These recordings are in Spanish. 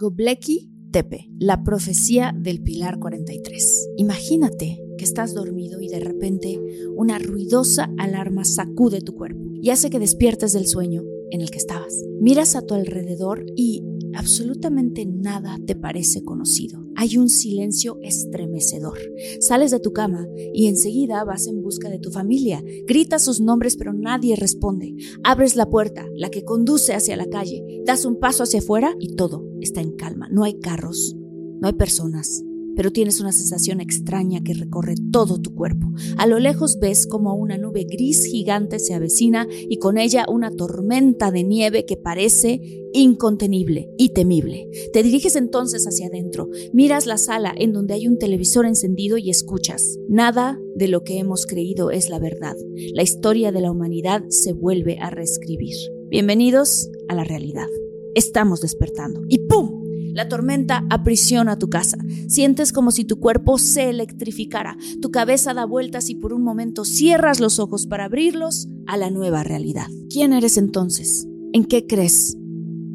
Gobleki Tepe, la profecía del Pilar 43. Imagínate que estás dormido y de repente una ruidosa alarma sacude tu cuerpo y hace que despiertes del sueño en el que estabas. Miras a tu alrededor y absolutamente nada te parece conocido. Hay un silencio estremecedor. Sales de tu cama y enseguida vas en busca de tu familia. Gritas sus nombres pero nadie responde. Abres la puerta, la que conduce hacia la calle, das un paso hacia afuera y todo está en calma. No hay carros, no hay personas, pero tienes una sensación extraña que recorre todo tu cuerpo. A lo lejos ves como una nube gris gigante se avecina y con ella una tormenta de nieve que parece incontenible y temible. Te diriges entonces hacia adentro, miras la sala en donde hay un televisor encendido y escuchas. Nada de lo que hemos creído es la verdad. La historia de la humanidad se vuelve a reescribir. Bienvenidos a la realidad. Estamos despertando. Y ¡pum! La tormenta aprisiona tu casa. Sientes como si tu cuerpo se electrificara. Tu cabeza da vueltas y por un momento cierras los ojos para abrirlos a la nueva realidad. ¿Quién eres entonces? ¿En qué crees?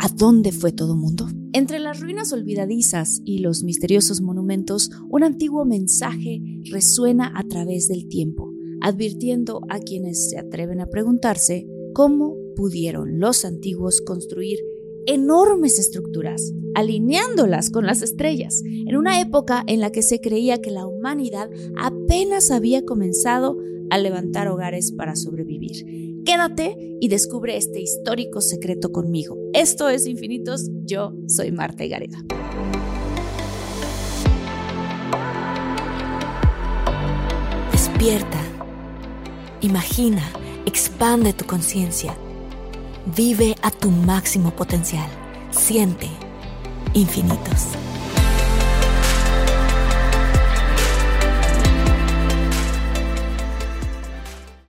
¿A dónde fue todo mundo? Entre las ruinas olvidadizas y los misteriosos monumentos, un antiguo mensaje resuena a través del tiempo, advirtiendo a quienes se atreven a preguntarse cómo pudieron los antiguos construir enormes estructuras, alineándolas con las estrellas, en una época en la que se creía que la humanidad apenas había comenzado a levantar hogares para sobrevivir. Quédate y descubre este histórico secreto conmigo. Esto es Infinitos, yo soy Marta Gareda. Despierta, imagina, expande tu conciencia Vive a tu máximo potencial. Siente infinitos.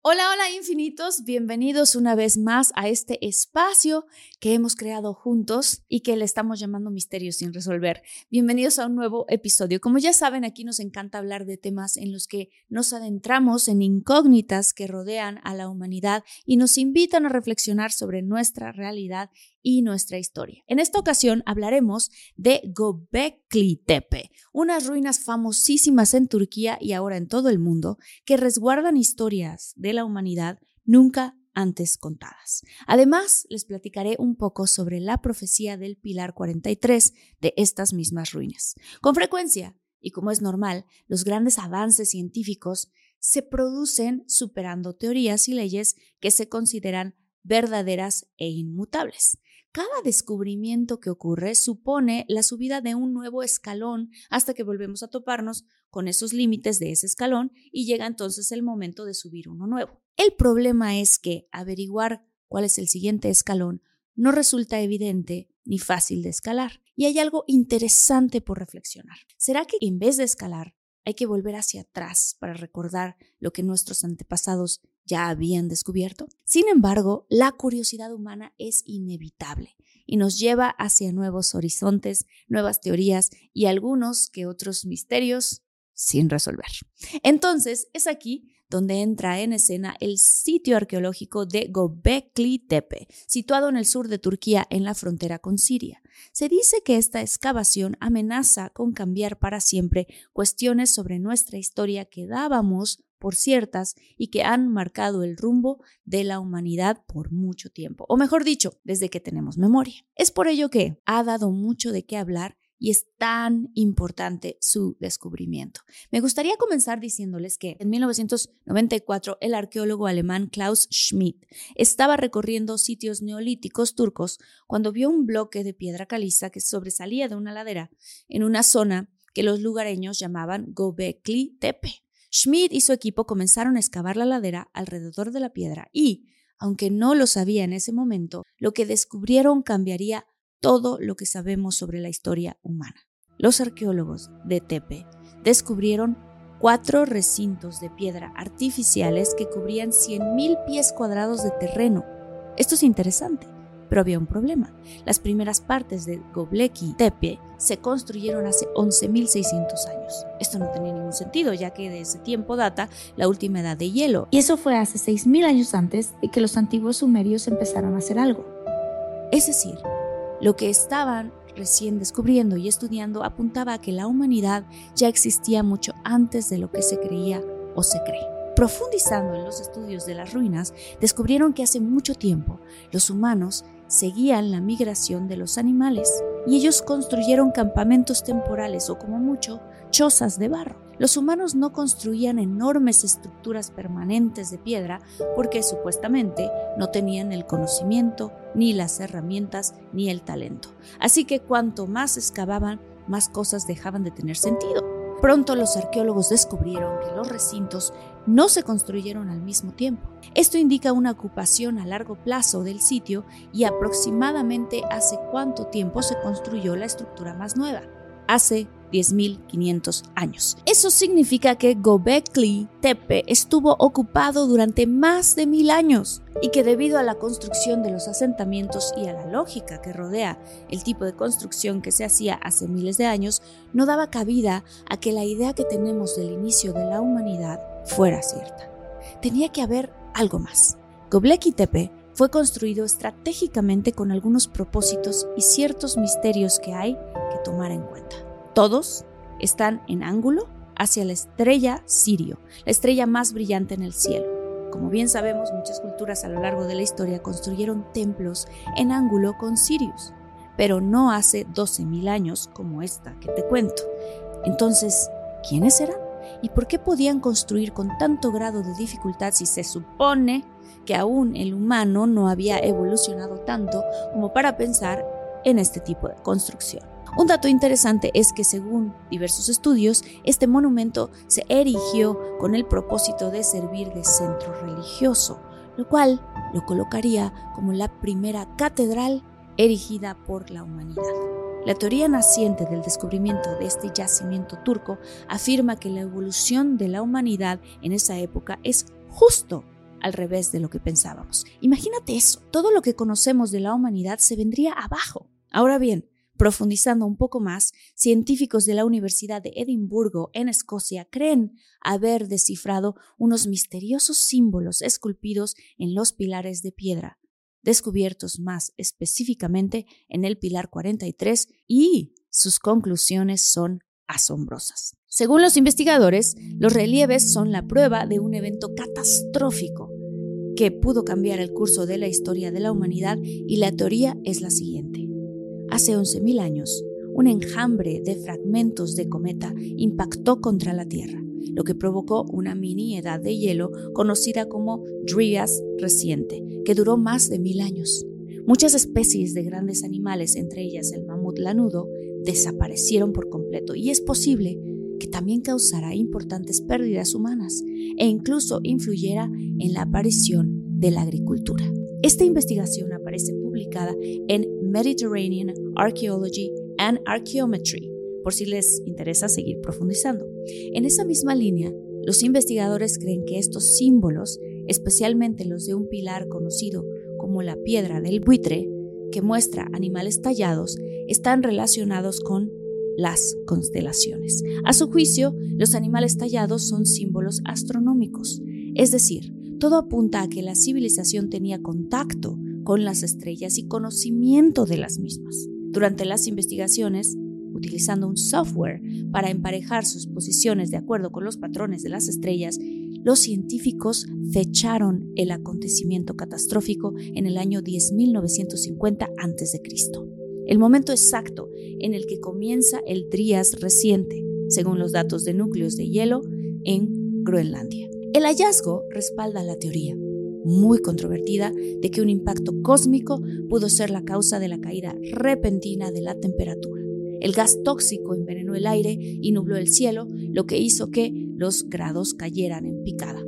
Hola, hola infinitos, bienvenidos una vez más a este espacio que hemos creado juntos y que le estamos llamando Misterios sin resolver. Bienvenidos a un nuevo episodio. Como ya saben, aquí nos encanta hablar de temas en los que nos adentramos en incógnitas que rodean a la humanidad y nos invitan a reflexionar sobre nuestra realidad y nuestra historia. En esta ocasión hablaremos de Gobekli Tepe, unas ruinas famosísimas en Turquía y ahora en todo el mundo que resguardan historias de la humanidad nunca antes contadas. Además, les platicaré un poco sobre la profecía del Pilar 43 de estas mismas ruinas. Con frecuencia, y como es normal, los grandes avances científicos se producen superando teorías y leyes que se consideran verdaderas e inmutables. Cada descubrimiento que ocurre supone la subida de un nuevo escalón hasta que volvemos a toparnos con esos límites de ese escalón y llega entonces el momento de subir uno nuevo. El problema es que averiguar cuál es el siguiente escalón no resulta evidente ni fácil de escalar. Y hay algo interesante por reflexionar. ¿Será que en vez de escalar hay que volver hacia atrás para recordar lo que nuestros antepasados ya habían descubierto. Sin embargo, la curiosidad humana es inevitable y nos lleva hacia nuevos horizontes, nuevas teorías y algunos que otros misterios sin resolver. Entonces, es aquí donde entra en escena el sitio arqueológico de Gobekli Tepe, situado en el sur de Turquía en la frontera con Siria. Se dice que esta excavación amenaza con cambiar para siempre cuestiones sobre nuestra historia que dábamos por ciertas y que han marcado el rumbo de la humanidad por mucho tiempo, o mejor dicho, desde que tenemos memoria. Es por ello que ha dado mucho de qué hablar y es tan importante su descubrimiento. Me gustaría comenzar diciéndoles que en 1994 el arqueólogo alemán Klaus Schmidt estaba recorriendo sitios neolíticos turcos cuando vio un bloque de piedra caliza que sobresalía de una ladera en una zona que los lugareños llamaban Gobekli Tepe. Schmidt y su equipo comenzaron a excavar la ladera alrededor de la piedra y, aunque no lo sabía en ese momento, lo que descubrieron cambiaría todo lo que sabemos sobre la historia humana. Los arqueólogos de Tepe descubrieron cuatro recintos de piedra artificiales que cubrían 100.000 pies cuadrados de terreno. Esto es interesante, pero había un problema. Las primeras partes de Gobleki Tepe se construyeron hace 11.600 años. Esto no tenía ningún sentido, ya que de ese tiempo data la última edad de hielo. Y eso fue hace 6.000 años antes de que los antiguos sumerios empezaron a hacer algo. Es decir, lo que estaban recién descubriendo y estudiando apuntaba a que la humanidad ya existía mucho antes de lo que se creía o se cree. Profundizando en los estudios de las ruinas, descubrieron que hace mucho tiempo los humanos seguían la migración de los animales y ellos construyeron campamentos temporales o como mucho chozas de barro. Los humanos no construían enormes estructuras permanentes de piedra porque supuestamente no tenían el conocimiento, ni las herramientas, ni el talento. Así que cuanto más excavaban, más cosas dejaban de tener sentido. Pronto los arqueólogos descubrieron que los recintos no se construyeron al mismo tiempo. Esto indica una ocupación a largo plazo del sitio y aproximadamente hace cuánto tiempo se construyó la estructura más nueva. Hace 10.500 años. Eso significa que Gobekli Tepe estuvo ocupado durante más de mil años y que debido a la construcción de los asentamientos y a la lógica que rodea el tipo de construcción que se hacía hace miles de años, no daba cabida a que la idea que tenemos del inicio de la humanidad fuera cierta. Tenía que haber algo más. Göbekli Tepe fue construido estratégicamente con algunos propósitos y ciertos misterios que hay tomar en cuenta. Todos están en ángulo hacia la estrella Sirio, la estrella más brillante en el cielo. Como bien sabemos, muchas culturas a lo largo de la historia construyeron templos en ángulo con Sirius, pero no hace 12.000 años como esta que te cuento. Entonces, ¿quiénes eran? ¿Y por qué podían construir con tanto grado de dificultad si se supone que aún el humano no había evolucionado tanto como para pensar en este tipo de construcción? Un dato interesante es que según diversos estudios, este monumento se erigió con el propósito de servir de centro religioso, lo cual lo colocaría como la primera catedral erigida por la humanidad. La teoría naciente del descubrimiento de este yacimiento turco afirma que la evolución de la humanidad en esa época es justo al revés de lo que pensábamos. Imagínate eso, todo lo que conocemos de la humanidad se vendría abajo. Ahora bien, Profundizando un poco más, científicos de la Universidad de Edimburgo, en Escocia, creen haber descifrado unos misteriosos símbolos esculpidos en los pilares de piedra, descubiertos más específicamente en el pilar 43 y sus conclusiones son asombrosas. Según los investigadores, los relieves son la prueba de un evento catastrófico que pudo cambiar el curso de la historia de la humanidad y la teoría es la siguiente. Hace 11.000 años, un enjambre de fragmentos de cometa impactó contra la Tierra, lo que provocó una mini edad de hielo conocida como Dryas reciente, que duró más de mil años. Muchas especies de grandes animales, entre ellas el mamut lanudo, desaparecieron por completo y es posible que también causara importantes pérdidas humanas e incluso influyera en la aparición de la agricultura. Esta investigación aparece publicada en Mediterranean Archaeology and Archaeometry, por si les interesa seguir profundizando. En esa misma línea, los investigadores creen que estos símbolos, especialmente los de un pilar conocido como la piedra del buitre, que muestra animales tallados, están relacionados con las constelaciones. A su juicio, los animales tallados son símbolos astronómicos, es decir, todo apunta a que la civilización tenía contacto con las estrellas y conocimiento de las mismas. Durante las investigaciones, utilizando un software para emparejar sus posiciones de acuerdo con los patrones de las estrellas, los científicos fecharon el acontecimiento catastrófico en el año 10.950 a.C., el momento exacto en el que comienza el Drías reciente, según los datos de núcleos de hielo en Groenlandia. El hallazgo respalda la teoría, muy controvertida, de que un impacto cósmico pudo ser la causa de la caída repentina de la temperatura. El gas tóxico envenenó el aire y nubló el cielo, lo que hizo que los grados cayeran en picada.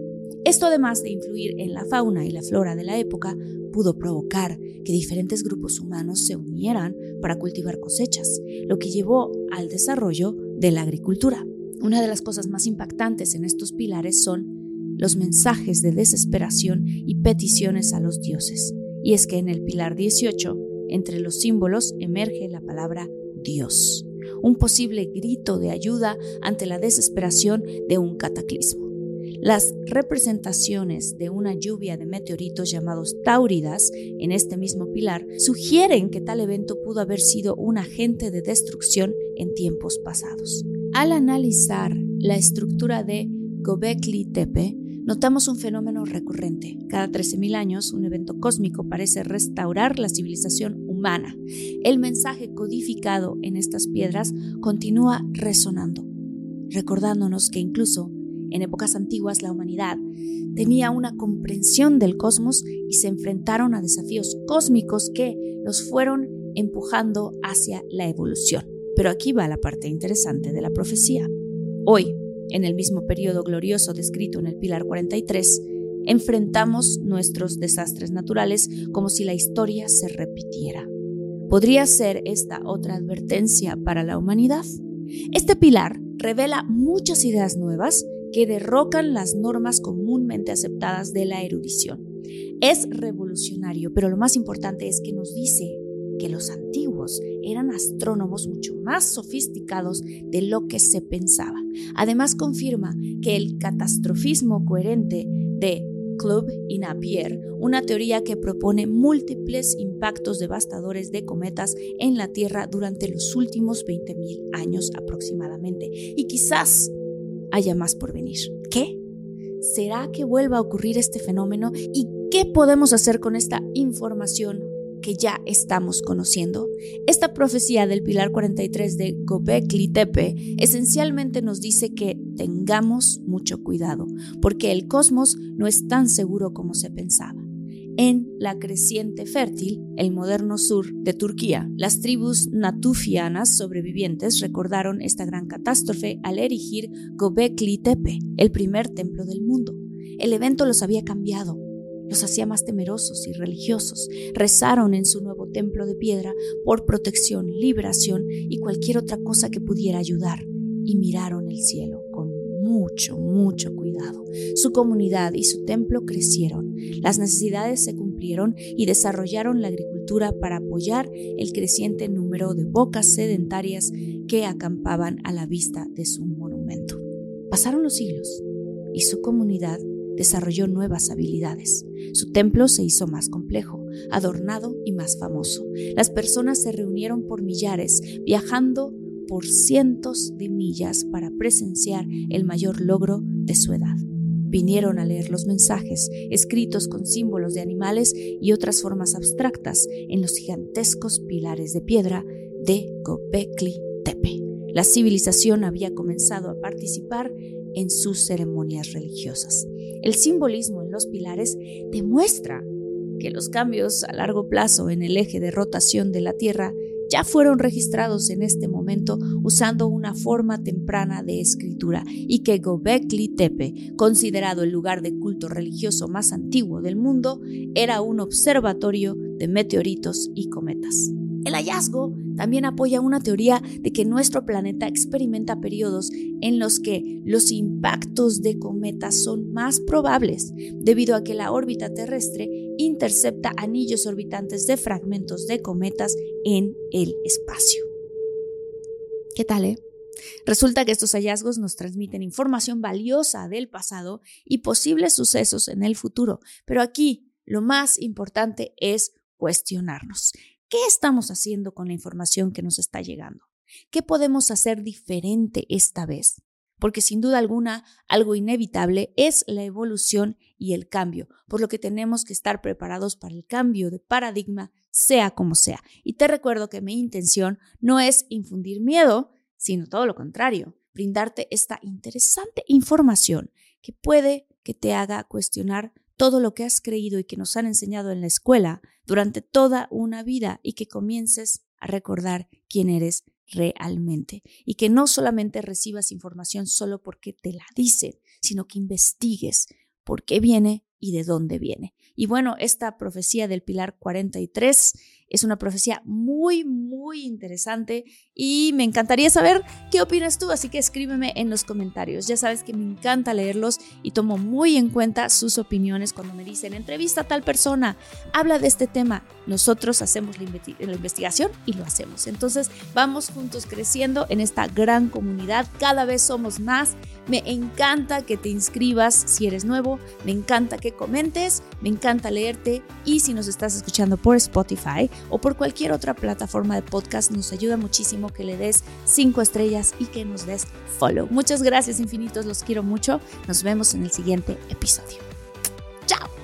Esto, además de influir en la fauna y la flora de la época, pudo provocar que diferentes grupos humanos se unieran para cultivar cosechas, lo que llevó al desarrollo de la agricultura. Una de las cosas más impactantes en estos pilares son los mensajes de desesperación y peticiones a los dioses. Y es que en el pilar 18, entre los símbolos, emerge la palabra Dios, un posible grito de ayuda ante la desesperación de un cataclismo. Las representaciones de una lluvia de meteoritos llamados Tauridas en este mismo pilar sugieren que tal evento pudo haber sido un agente de destrucción en tiempos pasados. Al analizar la estructura de Gobekli Tepe, notamos un fenómeno recurrente. Cada 13.000 años, un evento cósmico parece restaurar la civilización humana. El mensaje codificado en estas piedras continúa resonando, recordándonos que incluso en épocas antiguas la humanidad tenía una comprensión del cosmos y se enfrentaron a desafíos cósmicos que los fueron empujando hacia la evolución. Pero aquí va la parte interesante de la profecía. Hoy, en el mismo periodo glorioso descrito en el Pilar 43, enfrentamos nuestros desastres naturales como si la historia se repitiera. ¿Podría ser esta otra advertencia para la humanidad? Este pilar revela muchas ideas nuevas que derrocan las normas comúnmente aceptadas de la erudición. Es revolucionario, pero lo más importante es que nos dice que los antiguos eran astrónomos mucho más sofisticados de lo que se pensaba. Además confirma que el catastrofismo coherente de Club y Napier, una teoría que propone múltiples impactos devastadores de cometas en la Tierra durante los últimos 20.000 años aproximadamente. Y quizás haya más por venir. ¿Qué? ¿Será que vuelva a ocurrir este fenómeno? ¿Y qué podemos hacer con esta información que ya estamos conociendo? Esta profecía del Pilar 43 de Gobekli Tepe esencialmente nos dice que tengamos mucho cuidado, porque el cosmos no es tan seguro como se pensaba. En la creciente fértil, el moderno sur de Turquía, las tribus natufianas sobrevivientes recordaron esta gran catástrofe al erigir Gobekli Tepe, el primer templo del mundo. El evento los había cambiado, los hacía más temerosos y religiosos. Rezaron en su nuevo templo de piedra por protección, liberación y cualquier otra cosa que pudiera ayudar. Y miraron el cielo con mucho, mucho cuidado. Su comunidad y su templo crecieron. Las necesidades se cumplieron y desarrollaron la agricultura para apoyar el creciente número de bocas sedentarias que acampaban a la vista de su monumento. Pasaron los siglos y su comunidad desarrolló nuevas habilidades. Su templo se hizo más complejo, adornado y más famoso. Las personas se reunieron por millares, viajando por cientos de millas para presenciar el mayor logro de su edad. Vinieron a leer los mensajes, escritos con símbolos de animales y otras formas abstractas en los gigantescos pilares de piedra de Gobekli Tepe. La civilización había comenzado a participar en sus ceremonias religiosas. El simbolismo en los pilares demuestra que los cambios a largo plazo en el eje de rotación de la Tierra ya fueron registrados en este momento usando una forma temprana de escritura y que Gobekli Tepe, considerado el lugar de culto religioso más antiguo del mundo, era un observatorio de meteoritos y cometas. El hallazgo también apoya una teoría de que nuestro planeta experimenta periodos en los que los impactos de cometas son más probables, debido a que la órbita terrestre intercepta anillos orbitantes de fragmentos de cometas en el espacio. ¿Qué tal, eh? Resulta que estos hallazgos nos transmiten información valiosa del pasado y posibles sucesos en el futuro, pero aquí lo más importante es cuestionarnos. ¿Qué estamos haciendo con la información que nos está llegando? ¿Qué podemos hacer diferente esta vez? Porque sin duda alguna, algo inevitable es la evolución y el cambio, por lo que tenemos que estar preparados para el cambio de paradigma, sea como sea. Y te recuerdo que mi intención no es infundir miedo, sino todo lo contrario, brindarte esta interesante información que puede que te haga cuestionar todo lo que has creído y que nos han enseñado en la escuela durante toda una vida y que comiences a recordar quién eres realmente y que no solamente recibas información solo porque te la dicen, sino que investigues por qué viene y de dónde viene. Y bueno, esta profecía del Pilar 43 es una profecía muy, muy interesante y me encantaría saber qué opinas tú, así que escríbeme en los comentarios. Ya sabes que me encanta leerlos y tomo muy en cuenta sus opiniones cuando me dicen entrevista a tal persona, habla de este tema. Nosotros hacemos la, la investigación y lo hacemos. Entonces vamos juntos creciendo en esta gran comunidad, cada vez somos más Me encanta que te inscribas si eres nuevo, me encanta que comentes, me encanta leerte y si nos estás escuchando por Spotify o por cualquier otra plataforma de podcast, nos ayuda muchísimo que le des cinco estrellas y que nos des follow. Muchas gracias infinitos, los quiero mucho. Nos vemos en el siguiente episodio. Chao.